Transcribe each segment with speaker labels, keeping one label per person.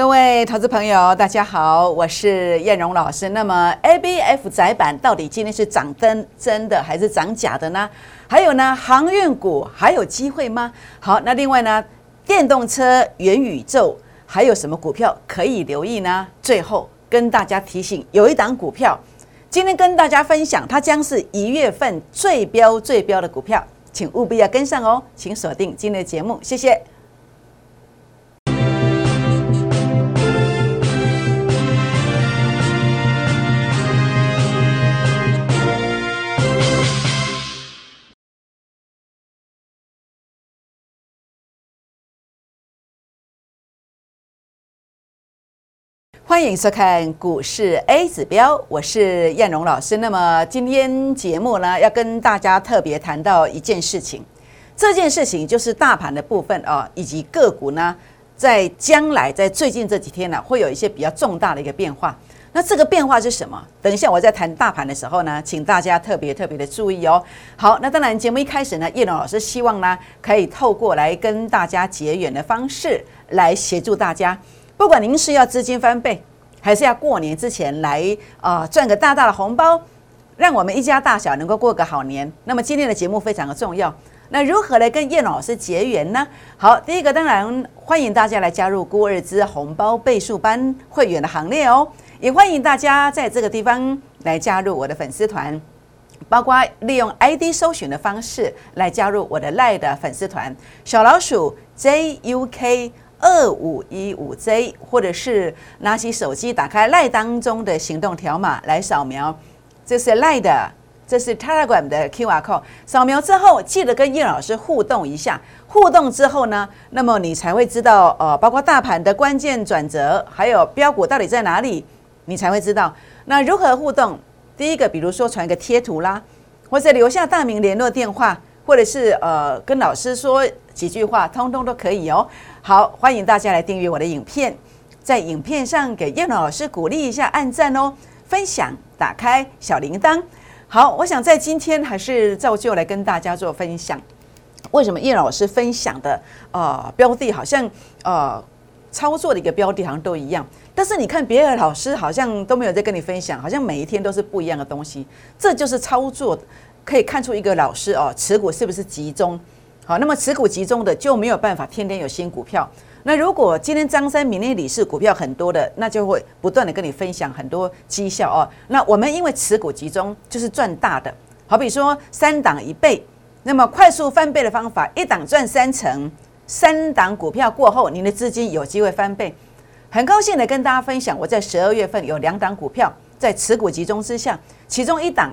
Speaker 1: 各位投资朋友，大家好，我是燕荣老师。那么 A B F 窄板到底今天是涨真真的还是涨假的呢？还有呢，航运股还有机会吗？好，那另外呢，电动车、元宇宙还有什么股票可以留意呢？最后跟大家提醒，有一档股票今天跟大家分享，它将是一月份最标最标的股票，请务必要跟上哦，请锁定今天的节目，谢谢。欢迎收看股市 A 指标，我是燕荣老师。那么今天节目呢，要跟大家特别谈到一件事情，这件事情就是大盘的部分啊，以及个股呢，在将来在最近这几天呢，会有一些比较重大的一个变化。那这个变化是什么？等一下我在谈大盘的时候呢，请大家特别特别的注意哦。好，那当然节目一开始呢，叶龙老师希望呢，可以透过来跟大家结缘的方式来协助大家。不管您是要资金翻倍，还是要过年之前来啊赚个大大的红包，让我们一家大小能够过个好年。那么今天的节目非常的重要。那如何来跟叶老师结缘呢？好，第一个当然欢迎大家来加入郭二之红包倍数班会员的行列哦，也欢迎大家在这个地方来加入我的粉丝团，包括利用 ID 搜寻的方式来加入我的赖的粉丝团，小老鼠 JUK。二五一五 Z，或者是拿起手机打开赖当中的行动条码来扫描，这是赖的，这是 Telegram 的 QR code。扫描之后，记得跟叶老师互动一下。互动之后呢，那么你才会知道，呃，包括大盘的关键转折，还有标股到底在哪里，你才会知道。那如何互动？第一个，比如说传个贴图啦，或者留下大名、联络电话，或者是呃跟老师说几句话，通通都可以哦。好，欢迎大家来订阅我的影片，在影片上给叶老师鼓励一下，按赞哦，分享，打开小铃铛。好，我想在今天还是照旧来跟大家做分享。为什么叶老师分享的呃标的好像呃操作的一个标的好像都一样，但是你看别的老师好像都没有在跟你分享，好像每一天都是不一样的东西。这就是操作可以看出一个老师哦持股是不是集中。好，那么持股集中的就没有办法天天有新股票。那如果今天张三、明天李四股票很多的，那就会不断的跟你分享很多绩效哦。那我们因为持股集中，就是赚大的。好比说三档一倍，那么快速翻倍的方法，一档赚三成，三档股票过后，您的资金有机会翻倍。很高兴的跟大家分享，我在十二月份有两档股票在持股集中之下，其中一档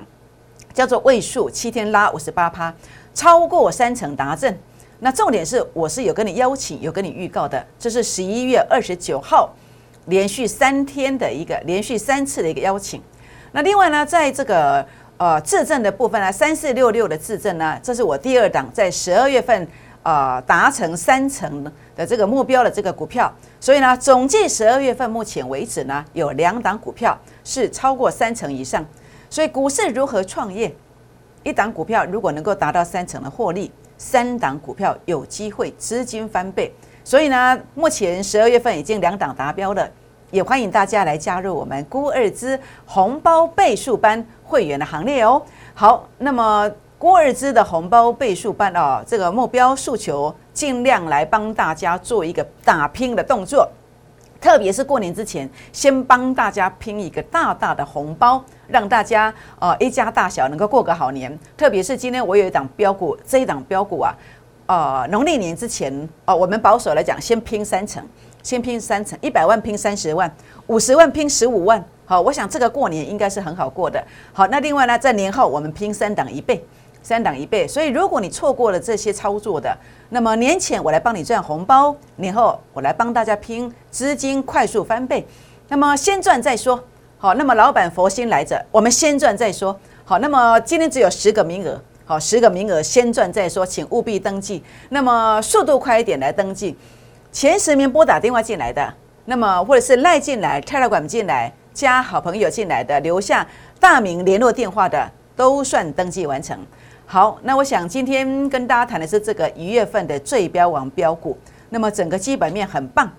Speaker 1: 叫做位数，七天拉五十八趴。超过三成达阵，那重点是我是有跟你邀请，有跟你预告的，这是十一月二十九号连续三天的一个连续三次的一个邀请。那另外呢，在这个呃质证的部分呢，三四六六的质证呢，这是我第二档在十二月份呃达成三成的这个目标的这个股票。所以呢，总计十二月份目前为止呢，有两档股票是超过三成以上。所以股市如何创业？一档股票如果能够达到三成的获利，三档股票有机会资金翻倍。所以呢，目前十二月份已经两档达标了，也欢迎大家来加入我们孤二资红包倍数班会员的行列哦。好，那么孤二资的红包倍数班哦，这个目标诉求尽量来帮大家做一个打拼的动作。特别是过年之前，先帮大家拼一个大大的红包，让大家呃一家大小能够过个好年。特别是今天我有一档标股，这一档标股啊，呃农历年之前哦，我们保守来讲，先拼三成，先拼三成，一百万拼三十万，五十万拼十五万。好，我想这个过年应该是很好过的。好，那另外呢，在年后我们拼三档一倍。三档一倍，所以如果你错过了这些操作的，那么年前我来帮你赚红包，年后我来帮大家拼资金快速翻倍。那么先赚再说，好，那么老板佛心来着，我们先赚再说。好，那么今天只有十个名额，好，十个名额先赚再说，请务必登记。那么速度快一点来登记，前十名拨打电话进来的，那么或者是赖进来、泰来管进来、加好朋友进来的，留下大名联络电话的，都算登记完成。好，那我想今天跟大家谈的是这个一月份的最标王标股。那么整个基本面很棒，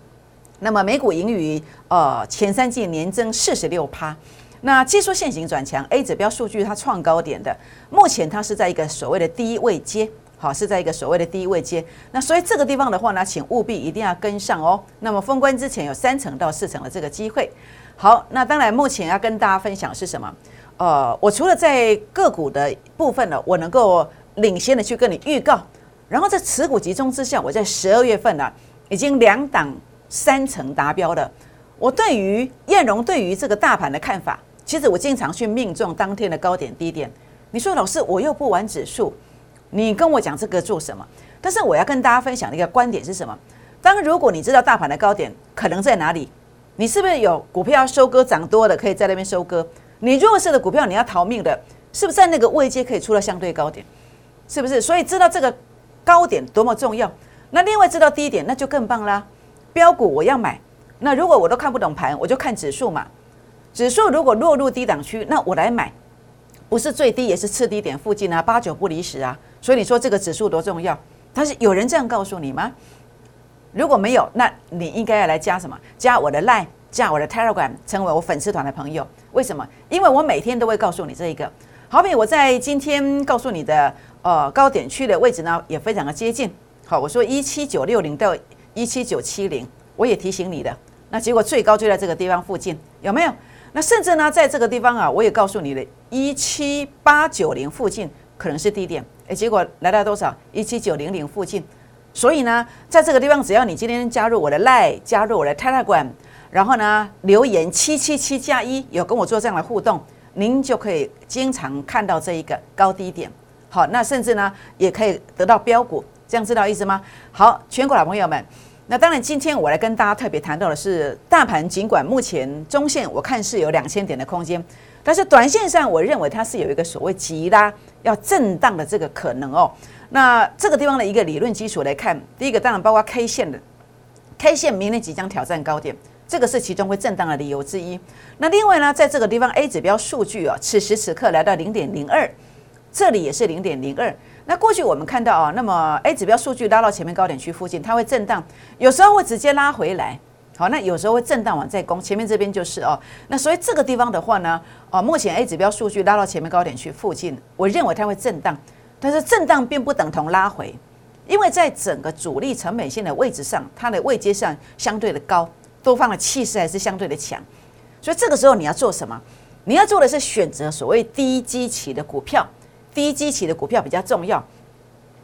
Speaker 1: 那么美股盈余呃前三季年增四十六趴。那技术线型转强，A 指标数据它创高点的，目前它是在一个所谓的低位阶，好是在一个所谓的低位阶。那所以这个地方的话呢，请务必一定要跟上哦。那么封关之前有三成到四成的这个机会。好，那当然目前要跟大家分享是什么？呃，我除了在个股的部分呢，我能够领先的去跟你预告，然后在持股集中之下，我在十二月份呢，已经两档三成达标的。我对于燕荣对于这个大盘的看法。其实我经常去命中当天的高点低点。你说老师，我又不玩指数，你跟我讲这个做什么？但是我要跟大家分享的一个观点是什么？当如果你知道大盘的高点可能在哪里，你是不是有股票要收割涨多的，可以在那边收割？你弱势的股票你要逃命的，是不是在那个位阶可以出到相对高点？是不是？所以知道这个高点多么重要。那另外知道低点，那就更棒啦。标股我要买，那如果我都看不懂盘，我就看指数嘛。指数如果落入低档区，那我来买，不是最低也是次低点附近啊，八九不离十啊。所以你说这个指数多重要？但是有人这样告诉你吗？如果没有，那你应该要来加什么？加我的 Line，加我的 Telegram，成为我粉丝团的朋友。为什么？因为我每天都会告诉你这一个。好比我在今天告诉你的呃高点区的位置呢，也非常的接近。好，我说一七九六零到一七九七零，我也提醒你的。那结果最高就在这个地方附近，有没有？那甚至呢，在这个地方啊，我也告诉你了，一七八九零附近可能是低点，诶，结果来到多少？一七九零零附近。所以呢，在这个地方，只要你今天加入我的 Line，加入我的 Telegram，然后呢留言七七七加一，有跟我做这样的互动，您就可以经常看到这一个高低点。好，那甚至呢，也可以得到标股，这样知道意思吗？好，全国老朋友们。那当然，今天我来跟大家特别谈到的是，大盘尽管目前中线我看是有两千点的空间，但是短线上我认为它是有一个所谓急拉要震荡的这个可能哦。那这个地方的一个理论基础来看，第一个当然包括 K 线的，K 线明天即将挑战高点，这个是其中会震荡的理由之一。那另外呢，在这个地方 A 指标数据啊，此时此刻来到零点零二，这里也是零点零二。那过去我们看到啊，那么 A 指标数据拉到前面高点区附近，它会震荡，有时候会直接拉回来。好，那有时候会震荡往再攻，前面这边就是哦。那所以这个地方的话呢，哦，目前 A 指标数据拉到前面高点区附近，我认为它会震荡，但是震荡并不等同拉回，因为在整个主力成本线的位置上，它的位阶上相对的高，多方的气势还是相对的强，所以这个时候你要做什么？你要做的是选择所谓低基期的股票。低基期的股票比较重要，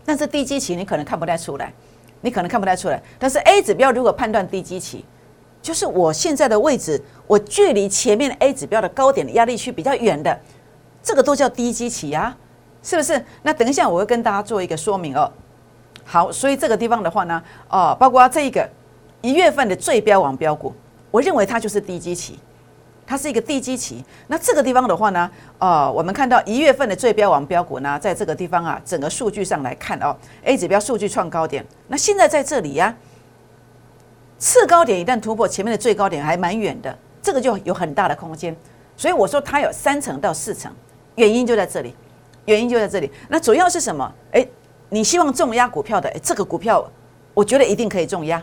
Speaker 1: 但是低基期你可能看不太出来，你可能看不太出来。但是 A 指标如果判断低基期，就是我现在的位置，我距离前面 A 指标的高点的压力区比较远的，这个都叫低基期啊，是不是？那等一下我会跟大家做一个说明哦。好，所以这个地方的话呢，哦，包括这一个一月份的最标王标股，我认为它就是低基期。它是一个低基期，那这个地方的话呢，呃，我们看到一月份的最标王标股呢，在这个地方啊，整个数据上来看哦，A 指标数据创高点，那现在在这里呀，次高点一旦突破前面的最高点还蛮远的，这个就有很大的空间，所以我说它有三层到四层，原因就在这里，原因就在这里，那主要是什么？哎，你希望重压股票的，哎，这个股票我觉得一定可以重压，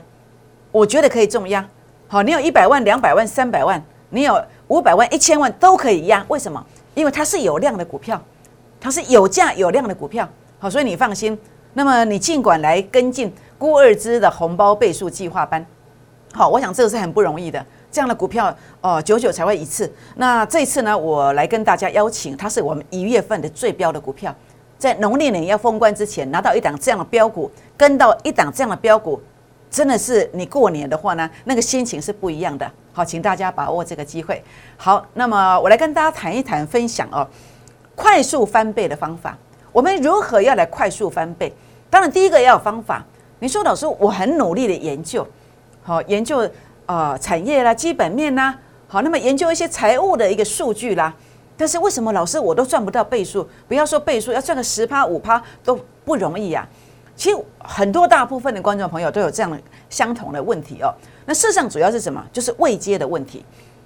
Speaker 1: 我觉得可以重压，好，你有一百万、两百万、三百万。你有五百万、一千万都可以压，为什么？因为它是有量的股票，它是有价有量的股票，好，所以你放心。那么你尽管来跟进郭二之的红包倍数计划班，好，我想这个是很不容易的，这样的股票哦，久久才会一次。那这次呢，我来跟大家邀请，它是我们一月份的最标的股票，在农历年要封关之前拿到一档这样的标股，跟到一档这样的标股。真的是你过年的话呢，那个心情是不一样的。好，请大家把握这个机会。好，那么我来跟大家谈一谈，分享哦，快速翻倍的方法。我们如何要来快速翻倍？当然，第一个要有方法。你说老师，我很努力的研究，好研究啊产业啦、基本面啦，好，那么研究一些财务的一个数据啦。但是为什么老师我都赚不到倍数？不要说倍数，要赚个十趴五趴都不容易呀。其实很多大部分的观众朋友都有这样的相同的问题哦。那事实上主要是什么？就是未接的问题。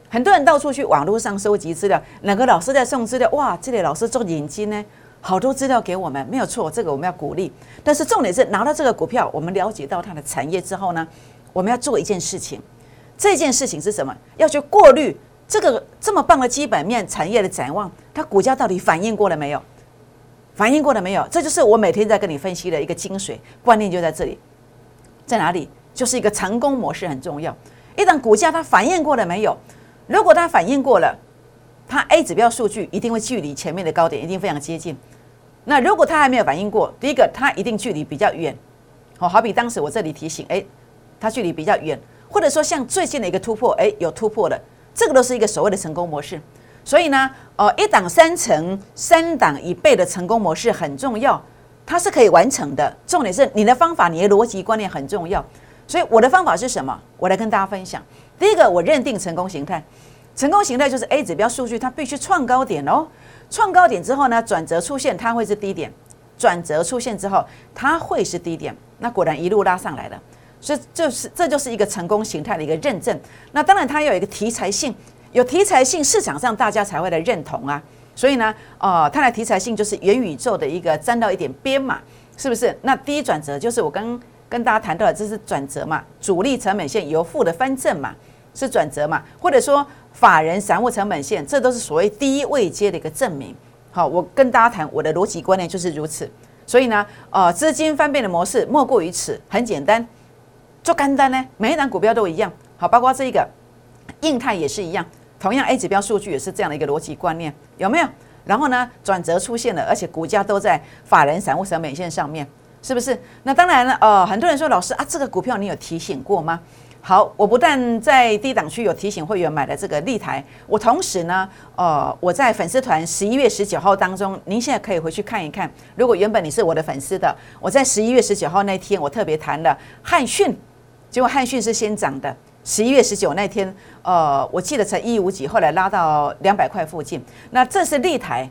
Speaker 1: 很多人到处去网络上收集资料，哪个老师在送资料？哇，这里老师做眼睛呢，好多资料给我们，没有错，这个我们要鼓励。但是重点是拿到这个股票，我们了解到它的产业之后呢，我们要做一件事情，这件事情是什么？要去过滤这个这么棒的基本面产业的展望，它股价到底反应过了没有？反应过了没有？这就是我每天在跟你分析的一个精髓观念，就在这里，在哪里？就是一个成功模式很重要。一旦股价它反应过了没有？如果它反应过了，它 A 指标数据一定会距离前面的高点一定非常接近。那如果它还没有反应过，第一个它一定距离比较远。好，好比当时我这里提醒，哎，它距离比较远，或者说像最近的一个突破，哎，有突破了，这个都是一个所谓的成功模式。所以呢，呃，一档三成、三档一倍的成功模式很重要，它是可以完成的。重点是你的方法、你的逻辑观念很重要。所以我的方法是什么？我来跟大家分享。第一个，我认定成功形态，成功形态就是 A 指标数据它必须创高点哦，创高点之后呢，转折出现它会是低点，转折出现之后它会是低点。那果然一路拉上来了，所以就是这就是一个成功形态的一个认证。那当然它要有一个题材性，有题材性，市场上大家才会来认同啊。所以呢，呃，它的题材性就是元宇宙的一个沾到一点边嘛，是不是？那第一转折就是我刚跟大家谈到的，这是转折嘛，主力成本线由负的翻正嘛，是转折嘛，或者说法人散户成本线，这都是所谓第一位阶的一个证明。好，我跟大家谈我的逻辑观念就是如此。所以呢，呃，资金翻倍的模式莫过于此，很简单，做干单呢，每一档股票都一样，好，包括这一个，印泰也是一样，同样 A 指标数据也是这样的一个逻辑观念，有没有？然后呢，转折出现了，而且股价都在法人散户成本线上面，是不是？那当然了，呃，很多人说老师啊，这个股票你有提醒过吗？好，我不但在低档区有提醒会员买的这个立台，我同时呢，呃，我在粉丝团十一月十九号当中，您现在可以回去看一看。如果原本你是我的粉丝的，我在十一月十九号那天，我特别谈了汉讯，结果汉讯是先涨的。十一月十九那天，呃，我记得才一五几，后来拉到两百块附近。那这是立台，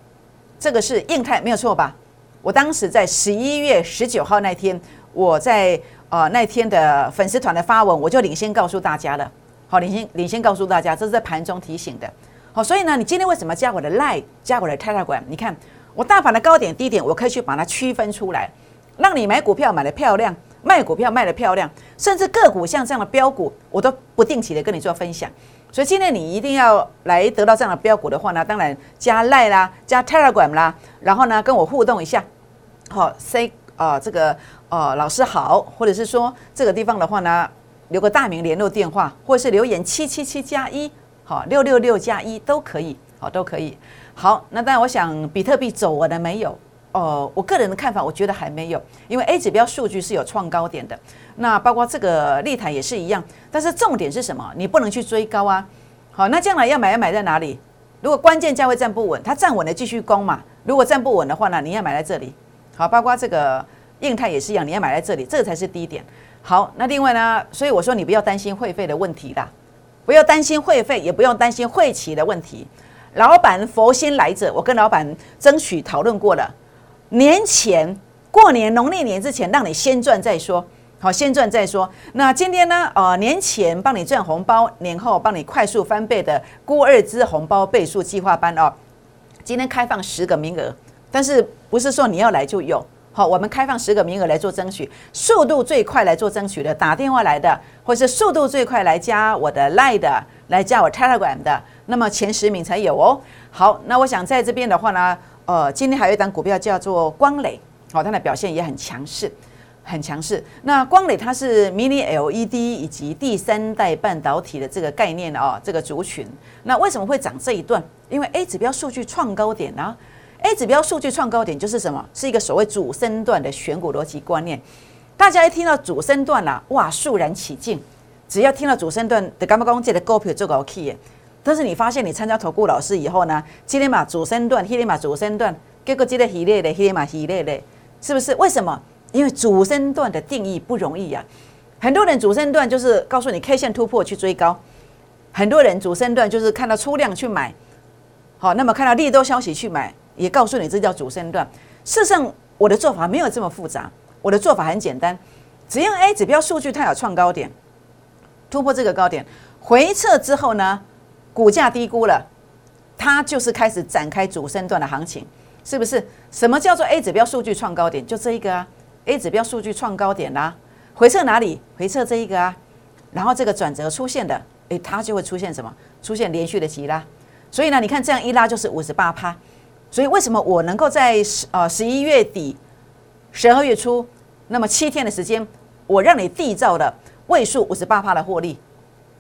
Speaker 1: 这个是硬泰，没有错吧？我当时在十一月十九号那天，我在。呃，那天的粉丝团的发文，我就领先告诉大家了。好，领先领先告诉大家，这是在盘中提醒的。好，所以呢，你今天为什么加我的 Line，加我的 Telegram？你看，我大盘的高点低点，我可以去把它区分出来，让你买股票买的漂亮，卖股票卖的漂亮，甚至个股像这样的标股，我都不定期的跟你做分享。所以今天你一定要来得到这样的标股的话呢，当然加 Line 啦，加 Telegram 啦，然后呢跟我互动一下。好，say 啊这个。哦，老师好，或者是说这个地方的话呢，留个大名联络电话，或者是留言七七七加一，好六六六加一都可以，好都可以。好，那当然我想比特币走完了没有？哦，我个人的看法，我觉得还没有，因为 A 指标数据是有创高点的，那包括这个立台也是一样。但是重点是什么？你不能去追高啊。好，那将来要买要买在哪里？如果关键价位站不稳，它站稳了继续攻嘛。如果站不稳的话呢，你要买在这里。好，包括这个。硬态也是一样，你要买在这里，这个才是低点。好，那另外呢，所以我说你不要担心会费的问题啦，不要担心会费，也不用担心会期的问题。老板佛心来者，我跟老板争取讨论过了，年前过年农历年之前，让你先赚再说。好，先赚再说。那今天呢？呃，年前帮你赚红包，年后帮你快速翻倍的孤二支红包倍数计划班哦。今天开放十个名额，但是不是说你要来就有。好，我们开放十个名额来做争取，速度最快来做争取的，打电话来的，或是速度最快来加我的 Line 的，来加我 Telegram 的，那么前十名才有哦。好，那我想在这边的话呢，呃，今天还有一档股票叫做光磊，好，它的表现也很强势，很强势。那光磊它是 Mini LED 以及第三代半导体的这个概念哦，这个族群，那为什么会涨这一段？因为 A 指标数据创高点呢？A 指标数据创高点就是什么？是一个所谓主升段的选股逻辑观念。大家一听到主升段啦，哇，肃然起敬。只要听到主升段的干巴公界的股票做高 key，但是你发现你参加投顾老师以后呢，今天嘛主升段，今天嘛主升段，结果今天系列的，今天嘛系列的，是不是？为什么？因为主升段的定义不容易呀。很多人主升段就是告诉你 K 线突破去追高，很多人主升段就是看到出量去买，好，那么看到利多消息去买。也告诉你，这叫主升段。事实上，我的做法没有这么复杂。我的做法很简单，只要 A 指标数据它有创高点，突破这个高点，回撤之后呢，股价低估了，它就是开始展开主升段的行情，是不是？什么叫做 A 指标数据创高点？就这一个啊，A 指标数据创高点啦，回撤哪里？回撤这一个啊，然后这个转折出现的，诶，它就会出现什么？出现连续的急拉。所以呢，你看这样一拉就是五十八趴。所以为什么我能够在十呃十一月底、十二月初，那么七天的时间，我让你缔造的位数五十八趴的获利，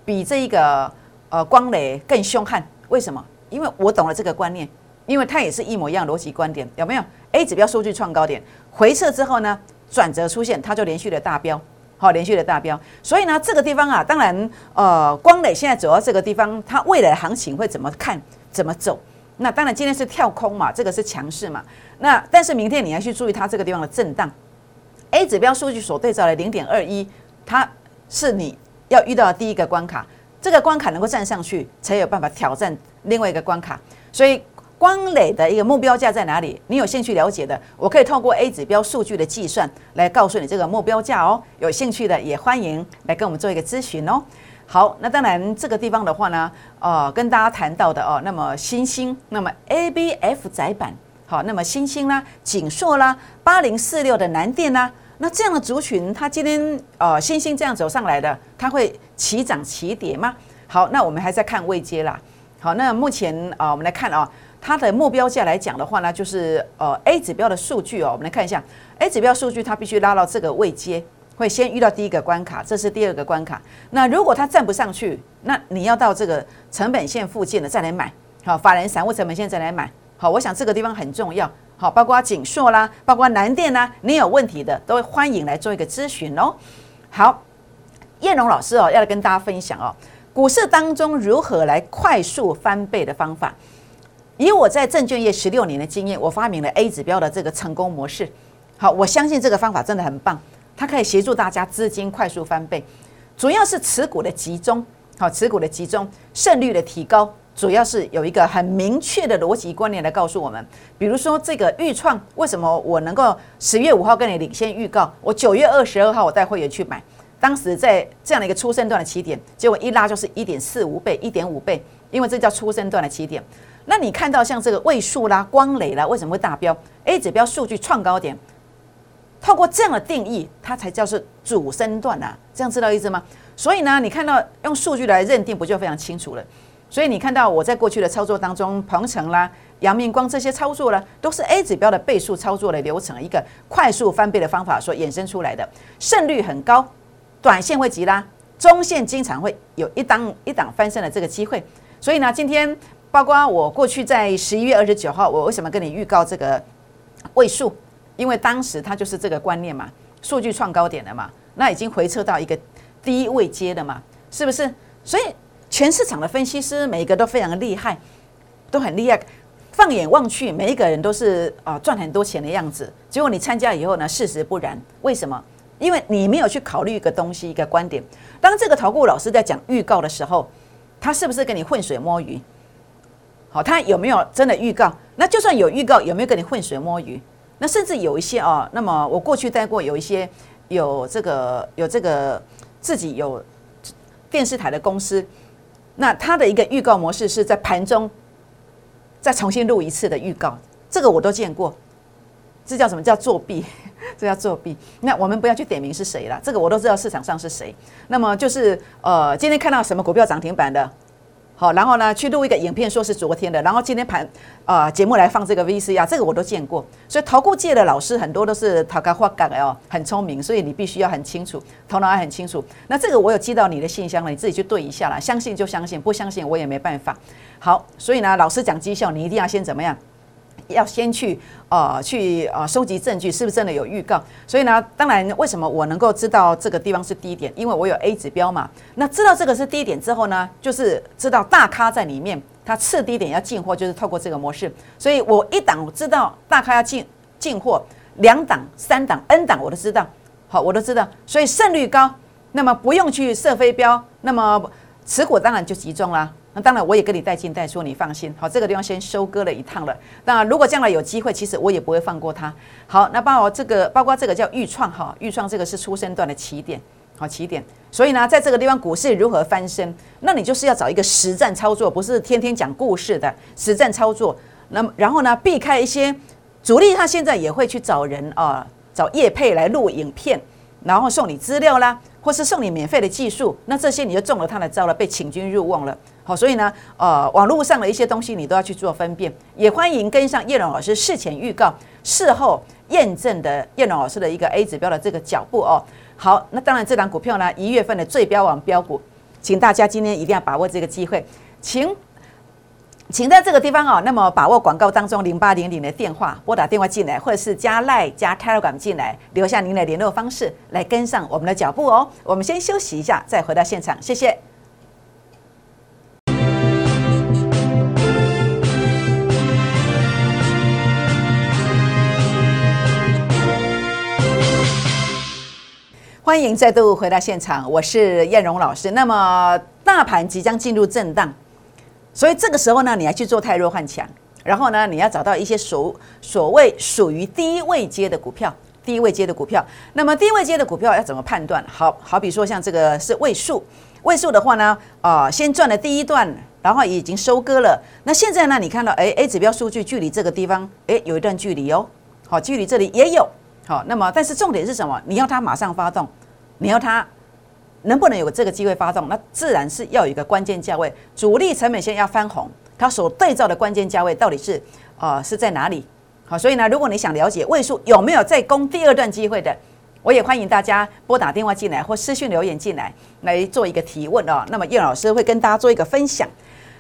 Speaker 1: 比这一个呃光磊更凶悍？为什么？因为我懂了这个观念，因为它也是一模一样逻辑观点，有没有？A 指标数据创高点回撤之后呢，转折出现，它就连续的大标。好，连续的大标，所以呢，这个地方啊，当然，呃，光磊现在走到这个地方，它未来的行情会怎么看，怎么走？那当然，今天是跳空嘛，这个是强势嘛。那但是明天你要去注意它这个地方的震荡。A 指标数据所对照的零点二一，它是你要遇到的第一个关卡，这个关卡能够站上去，才有办法挑战另外一个关卡，所以。光磊的一个目标价在哪里？你有兴趣了解的，我可以透过 A 指标数据的计算来告诉你这个目标价哦。有兴趣的也欢迎来跟我们做一个咨询哦。好，那当然这个地方的话呢，呃，跟大家谈到的哦，那么新兴，那么 ABF 窄板，好，那么新兴啦，锦硕啦，八零四六的南电啦，那这样的族群，它今天呃新兴这样走上来的，它会齐涨齐跌吗？好，那我们还在看位阶啦。好，那目前啊，我们来看啊。它的目标价来讲的话呢，就是呃 A 指标的数据哦，我们来看一下 A 指标数据，它必须拉到这个位阶，会先遇到第一个关卡，这是第二个关卡。那如果它站不上去，那你要到这个成本线附近的再来买，好，法人散户成本线再来买，好，我想这个地方很重要，好，包括锦硕啦，包括南电啦，你有问题的都欢迎来做一个咨询哦。好，叶龙老师哦，要来跟大家分享哦，股市当中如何来快速翻倍的方法。以我在证券业十六年的经验，我发明了 A 指标的这个成功模式。好，我相信这个方法真的很棒，它可以协助大家资金快速翻倍。主要是持股的集中，好，持股的集中，胜率的提高，主要是有一个很明确的逻辑观念来告诉我们。比如说这个预创，为什么我能够十月五号跟你领先预告，我九月二十二号我带会员去买，当时在这样的一个出生段的起点，结果一拉就是一点四五倍、一点五倍，因为这叫出生段的起点。那你看到像这个位数啦、光磊啦，为什么会大标？A 指标数据创高点，透过这样的定义，它才叫是主升段啊，这样知道意思吗？所以呢，你看到用数据来认定，不就非常清楚了？所以你看到我在过去的操作当中，鹏程啦、阳明光这些操作呢，都是 A 指标的倍数操作的流程，一个快速翻倍的方法所衍生出来的，胜率很高，短线会急拉，中线经常会有一档一档翻身的这个机会。所以呢，今天。包括我过去在十一月二十九号，我为什么跟你预告这个位数？因为当时它就是这个观念嘛，数据创高点了嘛，那已经回撤到一个低位阶了嘛，是不是？所以全市场的分析师每一个都非常的厉害，都很厉害。放眼望去，每一个人都是啊赚很多钱的样子。结果你参加以后呢，事实不然。为什么？因为你没有去考虑一个东西，一个观点。当这个投顾老师在讲预告的时候，他是不是跟你浑水摸鱼？好，他有没有真的预告？那就算有预告，有没有跟你浑水摸鱼？那甚至有一些啊，那么我过去带过有一些有这个有这个自己有电视台的公司，那他的一个预告模式是在盘中再重新录一次的预告，这个我都见过。这叫什么叫作弊？这叫作弊。那我们不要去点名是谁了，这个我都知道市场上是谁。那么就是呃，今天看到什么股票涨停板的？好，然后呢，去录一个影片，说是昨天的，然后今天盘啊节目来放这个 VCR，这个我都见过。所以投顾界的老师很多都是讨价还价哦，很聪明，所以你必须要很清楚，头脑还很清楚。那这个我有寄到你的信箱了，你自己去对一下啦。相信就相信，不相信我也没办法。好，所以呢，老师讲绩效，你一定要先怎么样？要先去呃去呃收集证据，是不是真的有预告？所以呢，当然为什么我能够知道这个地方是低点？因为我有 A 指标嘛。那知道这个是低点之后呢，就是知道大咖在里面，它次低点要进货，就是透过这个模式。所以我一档知道大咖要进进货，两档、三档、N 档我都知道，好，我都知道。所以胜率高，那么不用去设飞镖，那么持股当然就集中啦。那当然，我也跟你带进带出，你放心。好，这个地方先收割了一趟了。那如果将来有机会，其实我也不会放过它。好，那包括这个，包括这个叫预创哈，预创这个是出生段的起点，好起点。所以呢，在这个地方股市如何翻身，那你就是要找一个实战操作，不是天天讲故事的实战操作。那么，然后呢，避开一些主力，他现在也会去找人啊，找叶配来录影片。然后送你资料啦，或是送你免费的技术，那这些你就中了他的招了，被请君入瓮了。好，所以呢，呃，网络上的一些东西你都要去做分辨，也欢迎跟上叶龙老师事前预告、事后验证的叶龙老师的一个 A 指标的这个脚步哦。好，那当然这档股票呢，一月份的最标王标股，请大家今天一定要把握这个机会，请。请在这个地方哦，那么把握广告当中零八零零的电话，拨打电话进来，或者是加赖加 Telegram 进来，留下您的联络方式，来跟上我们的脚步哦。我们先休息一下，再回到现场，谢谢。欢迎再度回到现场，我是燕荣老师。那么大盘即将进入震荡。所以这个时候呢，你要去做太弱换强，然后呢，你要找到一些所所谓属于低位阶的股票，低位阶的股票。那么低位阶的股票要怎么判断？好好比说像这个是位数，位数的话呢，啊，先赚了第一段，然后已经收割了。那现在呢，你看到哎 A 指标数据距离这个地方哎有一段距离哦，好，距离这里也有好。那么但是重点是什么？你要它马上发动，你要它。能不能有这个机会发动？那自然是要有一个关键价位，主力成本线要翻红，它所对照的关键价位到底是呃是在哪里？好，所以呢，如果你想了解位数有没有再攻第二段机会的，我也欢迎大家拨打电话进来或私讯留言进来来做一个提问哦。那么叶老师会跟大家做一个分享。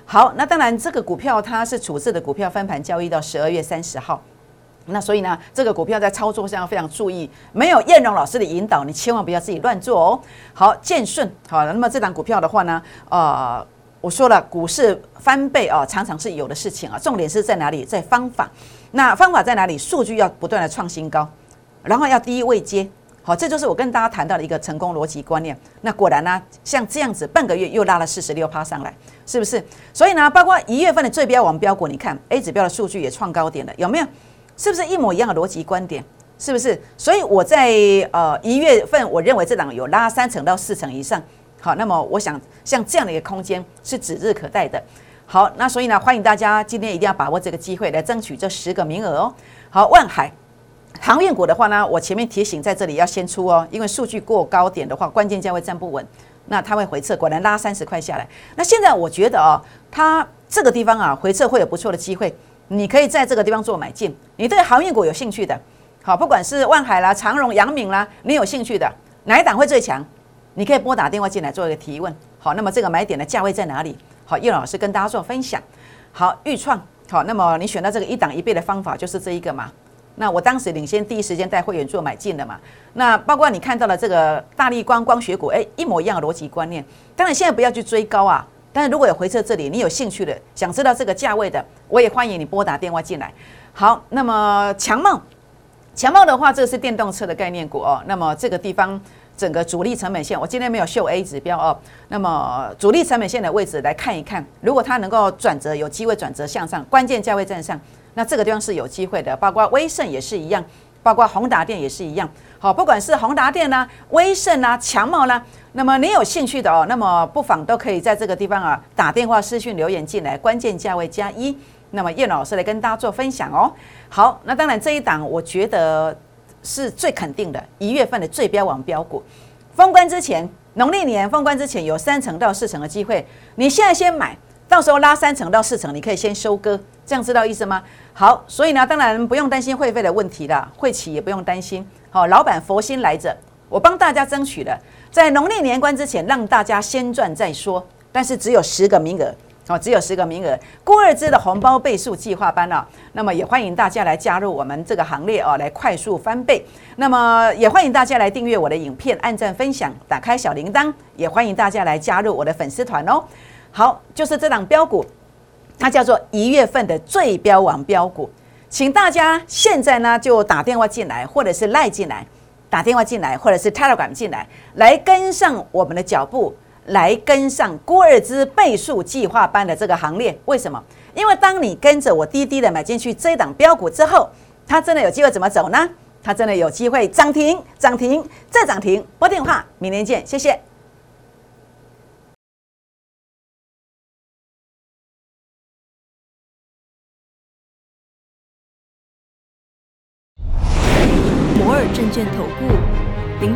Speaker 1: 好，那当然这个股票它是处置的股票，分盘交易到十二月三十号。那所以呢，这个股票在操作上要非常注意，没有燕荣老师的引导，你千万不要自己乱做哦。好，建顺，好，那么这档股票的话呢，呃，我说了，股市翻倍啊，常常是有的事情啊，重点是在哪里？在方法。那方法在哪里？数据要不断的创新高，然后要低位接，好，这就是我跟大家谈到的一个成功逻辑观念。那果然呢，像这样子，半个月又拉了四十六趴上来，是不是？所以呢，包括一月份的最标王标股，你看 A 指标的数据也创高点了，有没有？是不是一模一样的逻辑观点？是不是？所以我在呃一月份，我认为这档有拉三成到四成以上。好，那么我想像这样的一个空间是指日可待的。好，那所以呢，欢迎大家今天一定要把握这个机会来争取这十个名额哦。好，万海航运股的话呢，我前面提醒在这里要先出哦，因为数据过高点的话，关键价位站不稳，那它会回撤，果然拉三十块下来。那现在我觉得哦，它这个地方啊回撤会有不错的机会。你可以在这个地方做买进，你对航运股有兴趣的，好，不管是万海啦、长荣、阳明啦，你有兴趣的哪一档会最强？你可以拨打电话进来做一个提问。好，那么这个买点的价位在哪里？好，叶老师跟大家做分享。好，预创，好，那么你选到这个一档一倍的方法就是这一个嘛？那我当时领先第一时间带会员做买进的嘛？那包括你看到了这个大力光光学股，哎，一模一样的逻辑观念。当然现在不要去追高啊。但是如果有回撤这里，你有兴趣的，想知道这个价位的，我也欢迎你拨打电话进来。好，那么强茂，强茂的话，这是电动车的概念股哦。那么这个地方整个主力成本线，我今天没有秀 A 指标哦。那么主力成本线的位置来看一看，如果它能够转折，有机会转折向上，关键价位站上，那这个地方是有机会的。包括威盛也是一样，包括宏达电也是一样。好，不管是宏达电啦、威盛啦、强茂啦。那么你有兴趣的哦，那么不妨都可以在这个地方啊打电话、私讯、留言进来，关键价位加一。那么叶老师来跟大家做分享哦。好，那当然这一档我觉得是最肯定的，一月份的最标王标股，封关之前，农历年封关之前有三成到四成的机会，你现在先买，到时候拉三成到四成，你可以先收割，这样知道意思吗？好，所以呢，当然不用担心会费的问题了，会期也不用担心。好，老板佛心来着，我帮大家争取了。在农历年关之前，让大家先赚再说。但是只有十个名额，哦，只有十个名额。郭二芝的红包倍数计划班啊，那么也欢迎大家来加入我们这个行列哦，来快速翻倍。那么也欢迎大家来订阅我的影片，按赞分享，打开小铃铛。也欢迎大家来加入我的粉丝团哦。好，就是这档标股，它叫做一月份的最标王标股，请大家现在呢就打电话进来，或者是赖进来。打电话进来，或者是 Telegram 进来，来跟上我们的脚步，来跟上郭二之倍数计划班的这个行列。为什么？因为当你跟着我滴滴的买进去这档标股之后，它真的有机会怎么走呢？它真的有机会涨停、涨停再涨停。拨电话，明天见，谢谢。